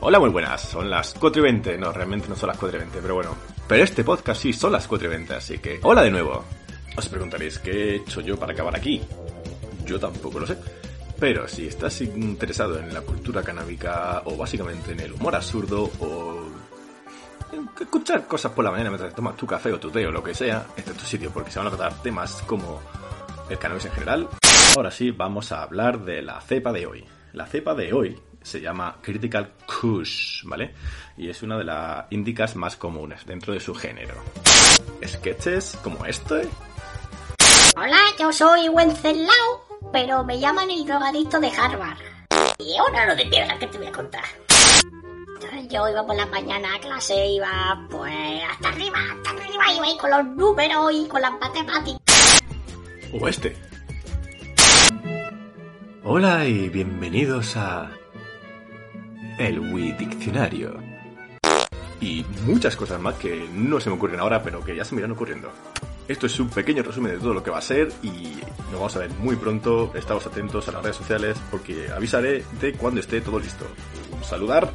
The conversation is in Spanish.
Hola, muy buenas. Son las 4 y 20. No, realmente no son las 4 y 20, pero bueno. Pero este podcast sí son las 4 y 20, así que... Hola de nuevo. Os preguntaréis, ¿qué he hecho yo para acabar aquí? Yo tampoco lo sé. Pero si estás interesado en la cultura canábica o básicamente en el humor absurdo o escuchar cosas por la mañana mientras tomas tu café o tu té o lo que sea, este es tu sitio porque se van a tratar temas como el cannabis en general. Ahora sí, vamos a hablar de la cepa de hoy. La cepa de hoy se llama Critical Kush, ¿vale? Y es una de las índicas más comunes dentro de su género. Sketches como este. Hola, yo soy Wenceslao, pero me llaman el drogadicto de Harvard. Y ahora lo de piedra que te voy a contar. Yo iba por la mañana a clase, iba pues hasta arriba, hasta arriba, iba ahí con los números y con las matemáticas. O este. Hola y bienvenidos a el Wii Diccionario. Y muchas cosas más que no se me ocurren ahora, pero que ya se me irán ocurriendo. Esto es un pequeño resumen de todo lo que va a ser y nos vamos a ver muy pronto. Estamos atentos a las redes sociales porque avisaré de cuando esté todo listo. Un saludar